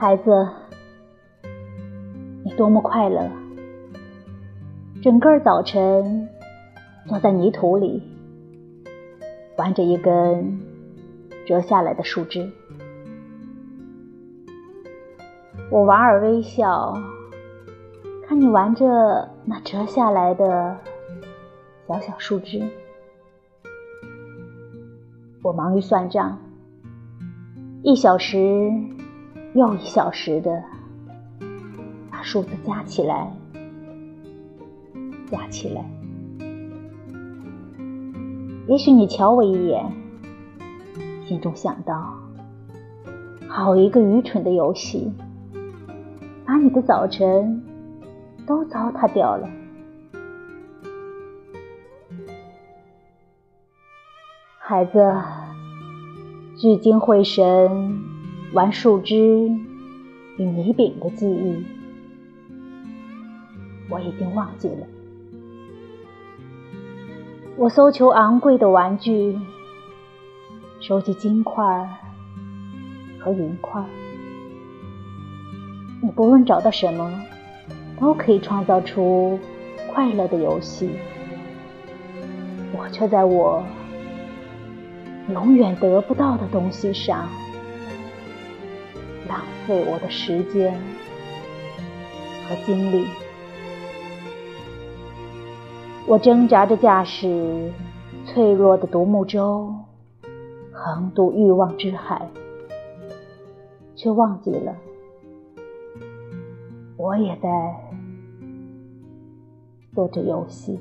孩子，你多么快乐！整个早晨坐在泥土里，玩着一根折下来的树枝。我莞尔微笑，看你玩着那折下来的小小树枝。我忙于算账，一小时又一小时的把数字加起来，加起来。也许你瞧我一眼，心中想到：好一个愚蠢的游戏，把你的早晨都糟蹋掉了。孩子，聚精会神玩树枝与泥饼的记忆，我已经忘记了。我搜求昂贵的玩具，收集金块和银块。你不论找到什么，都可以创造出快乐的游戏。我却在我。永远得不到的东西上浪费我的时间和精力，我挣扎着驾驶脆弱的独木舟横渡欲望之海，却忘记了我也在做着游戏。